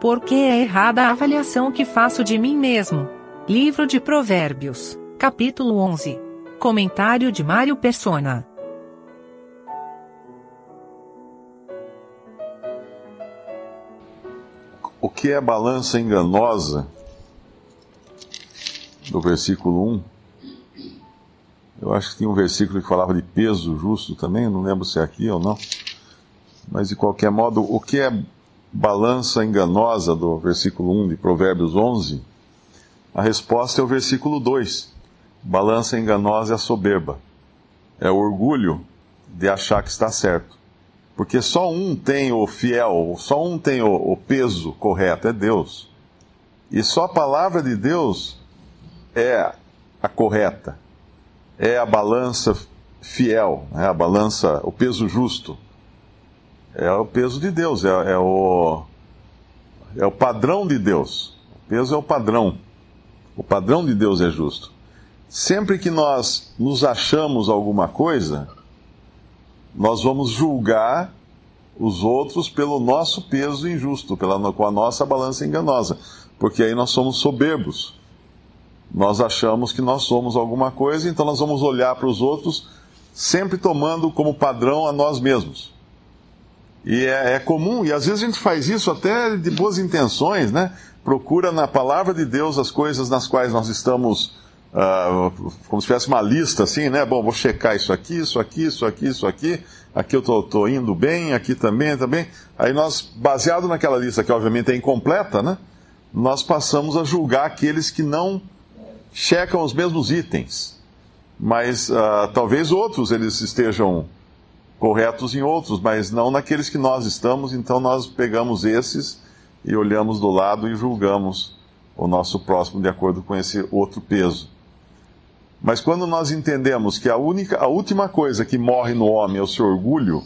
Porque é errada a avaliação que faço de mim mesmo. Livro de Provérbios, capítulo 11. Comentário de Mário Persona. O que é balança enganosa? Do versículo 1. Eu acho que tinha um versículo que falava de peso justo também, não lembro se é aqui ou não. Mas de qualquer modo, o que é balança enganosa do versículo 1 de Provérbios 11? A resposta é o versículo 2. Balança enganosa é a soberba. É o orgulho de achar que está certo. Porque só um tem o fiel, só um tem o, o peso correto, é Deus. E só a palavra de Deus é a correta, é a balança fiel, é a balança, o peso justo. É o peso de Deus, é, é, o, é o padrão de Deus. O peso é o padrão. O padrão de Deus é justo. Sempre que nós nos achamos alguma coisa, nós vamos julgar os outros pelo nosso peso injusto, pela, com a nossa balança enganosa, porque aí nós somos soberbos. Nós achamos que nós somos alguma coisa, então nós vamos olhar para os outros sempre tomando como padrão a nós mesmos. E é, é, comum, e às vezes a gente faz isso até de boas intenções, né? Procura na palavra de Deus as coisas nas quais nós estamos Uh, como se tivesse uma lista assim, né? Bom, vou checar isso aqui, isso aqui, isso aqui, isso aqui. Aqui eu estou indo bem, aqui também, também. Aí nós, baseado naquela lista que obviamente é incompleta, né? Nós passamos a julgar aqueles que não checam os mesmos itens. Mas uh, talvez outros eles estejam corretos em outros, mas não naqueles que nós estamos. Então nós pegamos esses e olhamos do lado e julgamos o nosso próximo de acordo com esse outro peso. Mas quando nós entendemos que a única, a última coisa que morre no homem é o seu orgulho,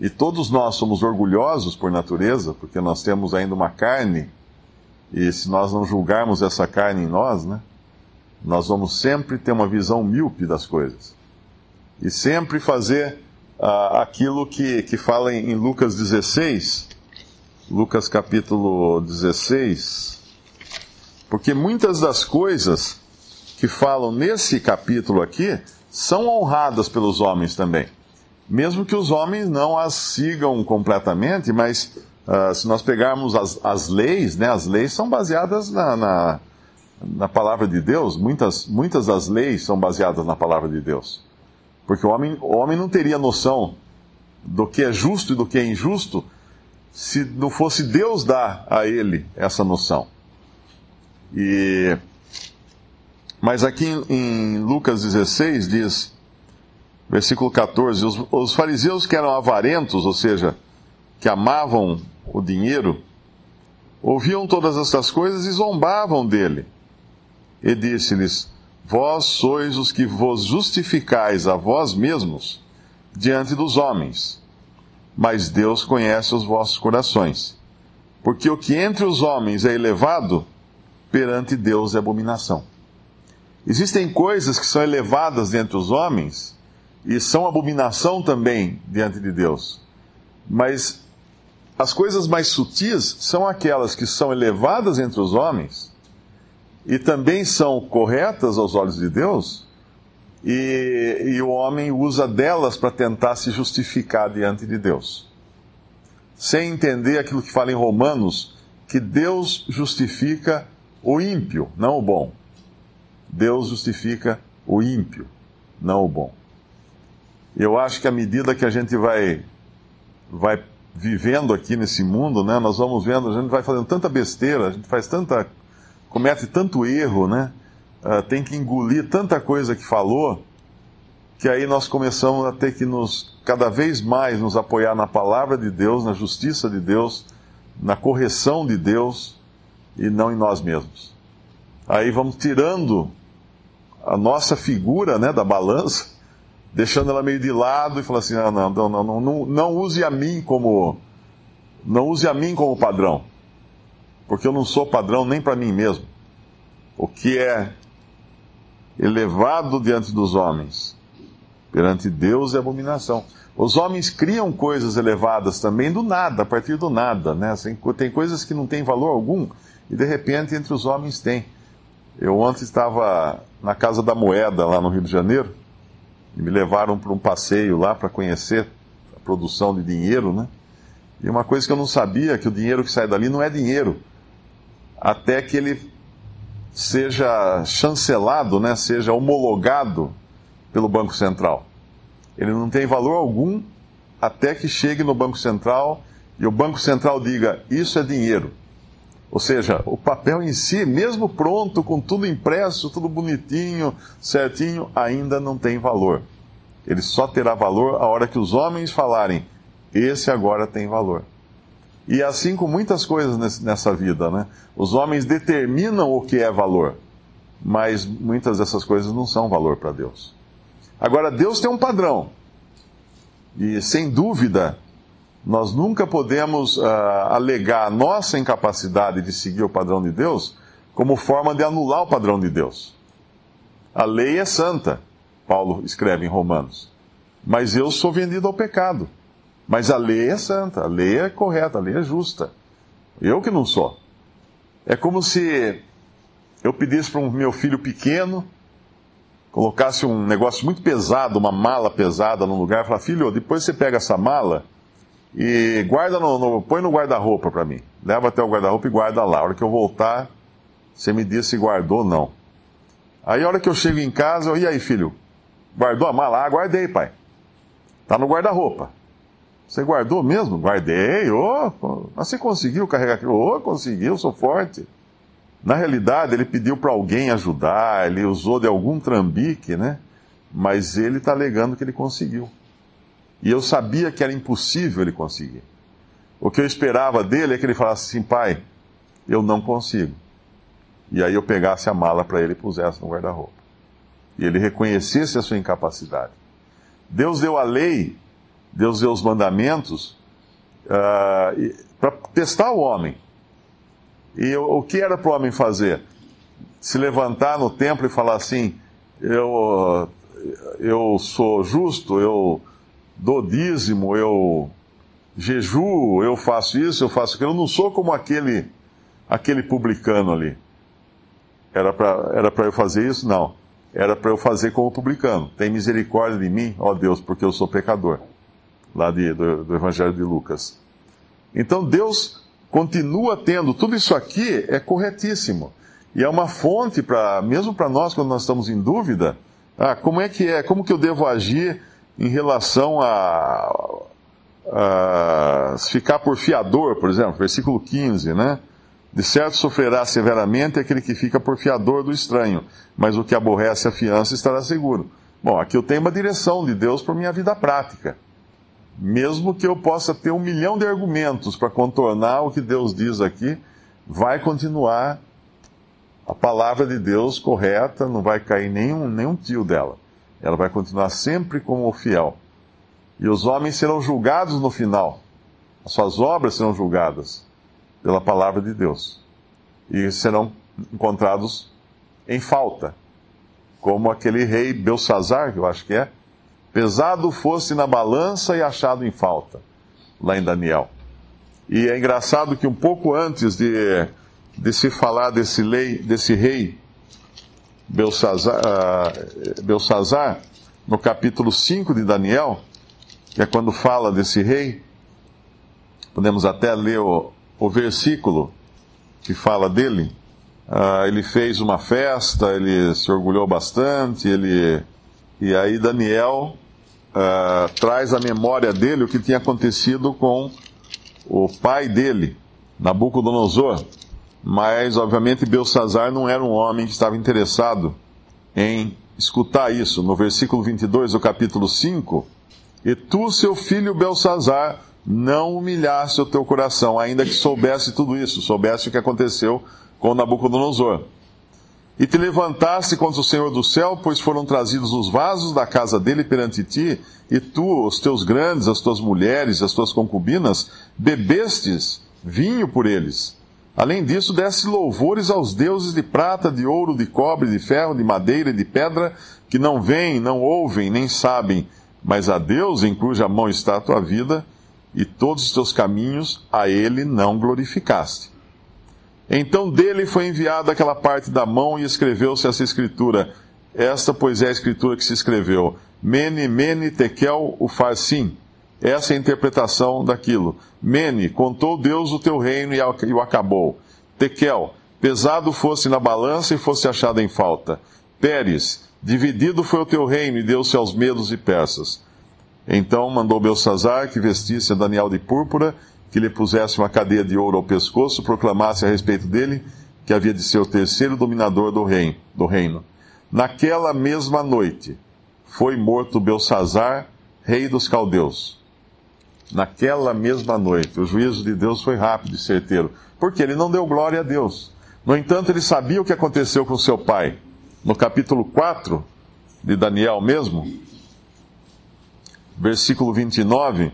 e todos nós somos orgulhosos por natureza, porque nós temos ainda uma carne, e se nós não julgarmos essa carne em nós, né, nós vamos sempre ter uma visão míope das coisas. E sempre fazer uh, aquilo que, que fala em, em Lucas 16, Lucas capítulo 16, porque muitas das coisas que falam nesse capítulo aqui são honradas pelos homens também. Mesmo que os homens não as sigam completamente, mas uh, se nós pegarmos as, as leis, né, as leis são baseadas na, na, na, palavra de Deus. Muitas, muitas das leis são baseadas na palavra de Deus. Porque o homem, o homem não teria noção do que é justo e do que é injusto se não fosse Deus dar a ele essa noção. E mas aqui em Lucas 16 diz, versículo 14: os, os fariseus que eram avarentos, ou seja, que amavam o dinheiro, ouviam todas estas coisas e zombavam dele. E disse-lhes: Vós sois os que vos justificais a vós mesmos diante dos homens, mas Deus conhece os vossos corações. Porque o que entre os homens é elevado, perante Deus é abominação. Existem coisas que são elevadas entre os homens e são abominação também diante de Deus. Mas as coisas mais sutis são aquelas que são elevadas entre os homens e também são corretas aos olhos de Deus, e, e o homem usa delas para tentar se justificar diante de Deus. Sem entender aquilo que fala em Romanos, que Deus justifica o ímpio, não o bom. Deus justifica o ímpio, não o bom. Eu acho que à medida que a gente vai, vai vivendo aqui nesse mundo, né, nós vamos vendo, a gente vai fazendo tanta besteira, a gente faz tanta, comete tanto erro, né, uh, tem que engolir tanta coisa que falou, que aí nós começamos a ter que nos, cada vez mais nos apoiar na palavra de Deus, na justiça de Deus, na correção de Deus e não em nós mesmos. Aí vamos tirando a nossa figura né, da balança, deixando ela meio de lado e falando assim, ah, não, não, não, não, não use a mim como não use a mim como padrão, porque eu não sou padrão nem para mim mesmo. O que é elevado diante dos homens Perante Deus é abominação. Os homens criam coisas elevadas também do nada, a partir do nada. Né? Tem coisas que não têm valor algum e de repente entre os homens tem. Eu ontem estava na Casa da Moeda, lá no Rio de Janeiro, e me levaram para um passeio lá para conhecer a produção de dinheiro, né? E uma coisa que eu não sabia, que o dinheiro que sai dali não é dinheiro, até que ele seja chancelado, né, seja homologado pelo Banco Central. Ele não tem valor algum até que chegue no Banco Central e o Banco Central diga: Isso é dinheiro. Ou seja, o papel em si, mesmo pronto, com tudo impresso, tudo bonitinho, certinho, ainda não tem valor. Ele só terá valor a hora que os homens falarem: Esse agora tem valor. E assim com muitas coisas nessa vida, né? Os homens determinam o que é valor, mas muitas dessas coisas não são valor para Deus. Agora, Deus tem um padrão. E, sem dúvida, nós nunca podemos uh, alegar a nossa incapacidade de seguir o padrão de Deus como forma de anular o padrão de Deus. A lei é santa, Paulo escreve em Romanos. Mas eu sou vendido ao pecado. Mas a lei é santa, a lei é correta, a lei é justa. Eu que não sou. É como se eu pedisse para um meu filho pequeno, colocasse um negócio muito pesado, uma mala pesada num lugar, e falar, filho, depois você pega essa mala e guarda no, no põe no guarda-roupa para mim. Leva até o guarda-roupa e guarda lá. A hora que eu voltar, você me diz se guardou ou não. Aí a hora que eu chego em casa, eu, e aí, filho? Guardou a mala? Ah, guardei, pai. Tá no guarda-roupa. Você guardou mesmo? Guardei. Oh, mas você conseguiu carregar aquilo? Oh, conseguiu, sou forte. Na realidade, ele pediu para alguém ajudar, ele usou de algum trambique, né? Mas ele está alegando que ele conseguiu. E eu sabia que era impossível ele conseguir. O que eu esperava dele é que ele falasse assim: pai, eu não consigo. E aí eu pegasse a mala para ele e pusesse no guarda-roupa. E ele reconhecesse a sua incapacidade. Deus deu a lei Deus deu os mandamentos uh, para testar o homem. E o, o que era para o homem fazer? Se levantar no templo e falar assim: eu, eu sou justo, eu dou dízimo, eu jejuo, eu faço isso, eu faço aquilo. Eu não sou como aquele, aquele publicano ali. Era para eu fazer isso? Não. Era para eu fazer como publicano. Tem misericórdia de mim, ó Deus, porque eu sou pecador lá de, do, do Evangelho de Lucas. Então Deus continua tendo, tudo isso aqui é corretíssimo. E é uma fonte para, mesmo para nós, quando nós estamos em dúvida, ah, como é que é, como que eu devo agir em relação a, a ficar por fiador, por exemplo, versículo 15, né? De certo sofrerá severamente aquele que fica por fiador do estranho, mas o que aborrece a fiança estará seguro. Bom, aqui eu tenho uma direção de Deus para minha vida prática mesmo que eu possa ter um milhão de argumentos para contornar o que Deus diz aqui, vai continuar a palavra de Deus correta, não vai cair nenhum, nenhum tio dela. Ela vai continuar sempre como fiel. E os homens serão julgados no final. As suas obras serão julgadas pela palavra de Deus. E serão encontrados em falta. Como aquele rei Belsazar, que eu acho que é, pesado fosse na balança e achado em falta, lá em Daniel. E é engraçado que um pouco antes de, de se falar desse, lei, desse rei Belsazar, Belsazar, no capítulo 5 de Daniel, que é quando fala desse rei, podemos até ler o, o versículo que fala dele. Uh, ele fez uma festa, ele se orgulhou bastante, ele e aí Daniel uh, traz à memória dele o que tinha acontecido com o pai dele, Nabucodonosor. Mas, obviamente, Belsazar não era um homem que estava interessado em escutar isso. No versículo 22 do capítulo 5, E tu, seu filho Belsazar, não humilhasse o teu coração, ainda que soubesse tudo isso, soubesse o que aconteceu com Nabucodonosor e te levantaste contra o Senhor do céu, pois foram trazidos os vasos da casa dele perante ti, e tu, os teus grandes, as tuas mulheres, as tuas concubinas, bebestes vinho por eles. Além disso, desse louvores aos deuses de prata, de ouro, de cobre, de ferro, de madeira e de pedra, que não veem, não ouvem, nem sabem, mas a Deus em cuja mão está a tua vida, e todos os teus caminhos a ele não glorificaste. Então dele foi enviada aquela parte da mão e escreveu-se essa escritura. Esta, pois, é a escritura que se escreveu. Mene, mene, tekel, ufarsim. Essa é a interpretação daquilo. Mene, contou Deus o teu reino e o acabou. Tekel, pesado fosse na balança e fosse achado em falta. Pérez, dividido foi o teu reino e deu-se aos medos e persas. Então mandou Belsazar que vestisse Daniel de púrpura, que lhe pusesse uma cadeia de ouro ao pescoço, proclamasse a respeito dele que havia de ser o terceiro dominador do reino. Do reino. Naquela mesma noite foi morto Belsazar, rei dos caldeus. Naquela mesma noite, o juízo de Deus foi rápido e certeiro, porque ele não deu glória a Deus. No entanto, ele sabia o que aconteceu com seu pai. No capítulo 4 de Daniel mesmo, versículo 29,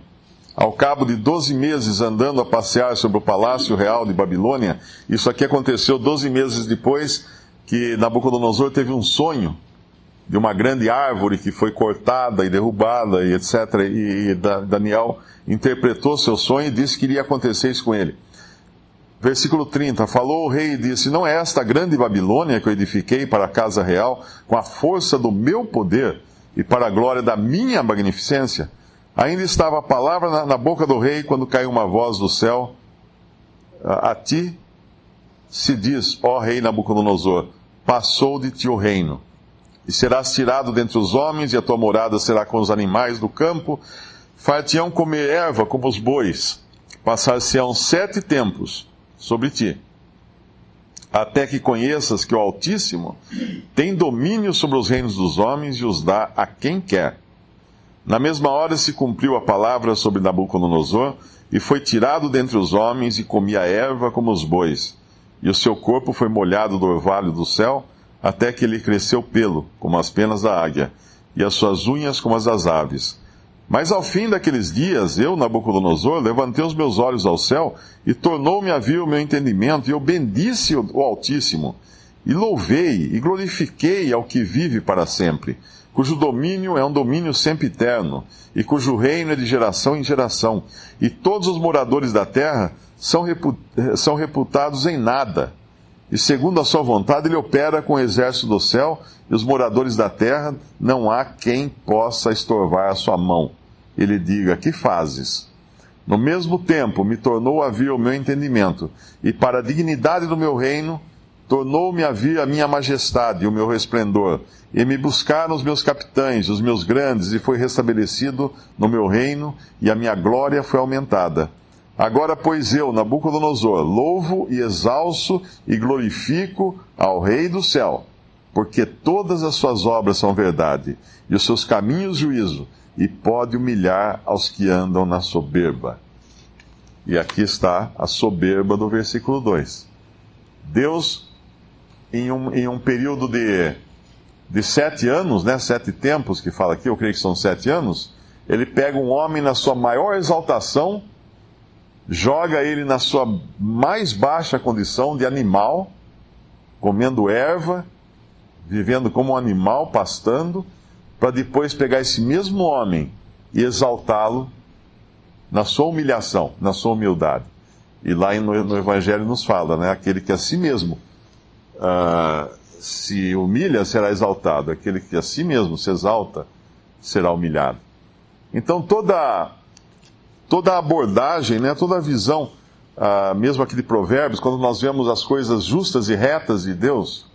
ao cabo de 12 meses andando a passear sobre o palácio real de Babilônia, isso aqui aconteceu 12 meses depois que Nabucodonosor teve um sonho de uma grande árvore que foi cortada e derrubada e etc. E, Daniel interpretou seu sonho e disse que iria acontecer isso com ele. Versículo 30: Falou o rei e disse: Não é esta grande Babilônia que eu edifiquei para a casa real com a força do meu poder e para a glória da minha magnificência? Ainda estava a palavra na, na boca do rei quando caiu uma voz do céu: A, ti se diz, ó rei Nabucodonosor, passou de ti o reino, e serás tirado dentre os homens, e a tua morada será com os animais do campo. Far-te-ão comer erva como os bois, passar-se-ão sete tempos sobre ti até que conheças que o Altíssimo tem domínio sobre os reinos dos homens e os dá a quem quer. Na mesma hora se cumpriu a palavra sobre Nabucodonosor, e foi tirado dentre os homens e comia erva como os bois. E o seu corpo foi molhado do orvalho do céu, até que ele cresceu pelo, como as penas da águia, e as suas unhas como as das aves. Mas ao fim daqueles dias, eu, Nabucodonosor, levantei os meus olhos ao céu e tornou-me a vir o meu entendimento, e eu bendisse o Altíssimo, e louvei e glorifiquei ao que vive para sempre, cujo domínio é um domínio sempre eterno, e cujo reino é de geração em geração, e todos os moradores da terra são, são reputados em nada. E segundo a sua vontade, ele opera com o exército do céu e os moradores da terra, não há quem possa estorvar a sua mão. Ele diga: Que fazes? No mesmo tempo, me tornou a vir o meu entendimento, e para a dignidade do meu reino, tornou-me a vir a minha majestade e o meu resplendor, e me buscaram os meus capitães, os meus grandes, e foi restabelecido no meu reino, e a minha glória foi aumentada. Agora, pois eu, Nabucodonosor, louvo e exalço e glorifico ao Rei do céu porque todas as suas obras são verdade, e os seus caminhos juízo, e pode humilhar aos que andam na soberba. E aqui está a soberba do versículo 2. Deus, em um, em um período de, de sete anos, né, sete tempos que fala aqui, eu creio que são sete anos, ele pega um homem na sua maior exaltação, joga ele na sua mais baixa condição de animal, comendo erva, vivendo como um animal, pastando, para depois pegar esse mesmo homem e exaltá-lo na sua humilhação, na sua humildade. E lá no, Evangelho nos fala, né? Aquele que a si mesmo uh, se humilha será exaltado, aquele que a si mesmo se exalta será humilhado. Então toda toda a abordagem, né? Toda a visão, uh, mesmo aqui de Provérbios, quando nós vemos as coisas justas e retas de Deus,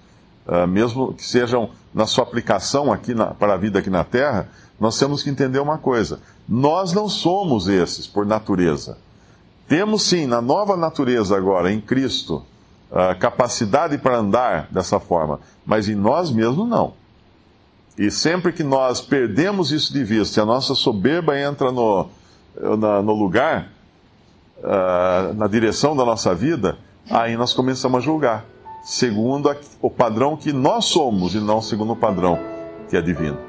uh, mesmo que sejam na sua aplicação aqui na, para a vida aqui na Terra, nós temos que entender uma coisa: nós não somos esses por natureza. Temos sim, na nova natureza agora, em Cristo, uh, capacidade para andar dessa forma, mas em nós mesmos não. E sempre que nós perdemos isso de vista a nossa soberba entra no, na, no lugar, uh, na direção da nossa vida, aí nós começamos a julgar segundo o padrão que nós somos e não segundo o padrão que é divino.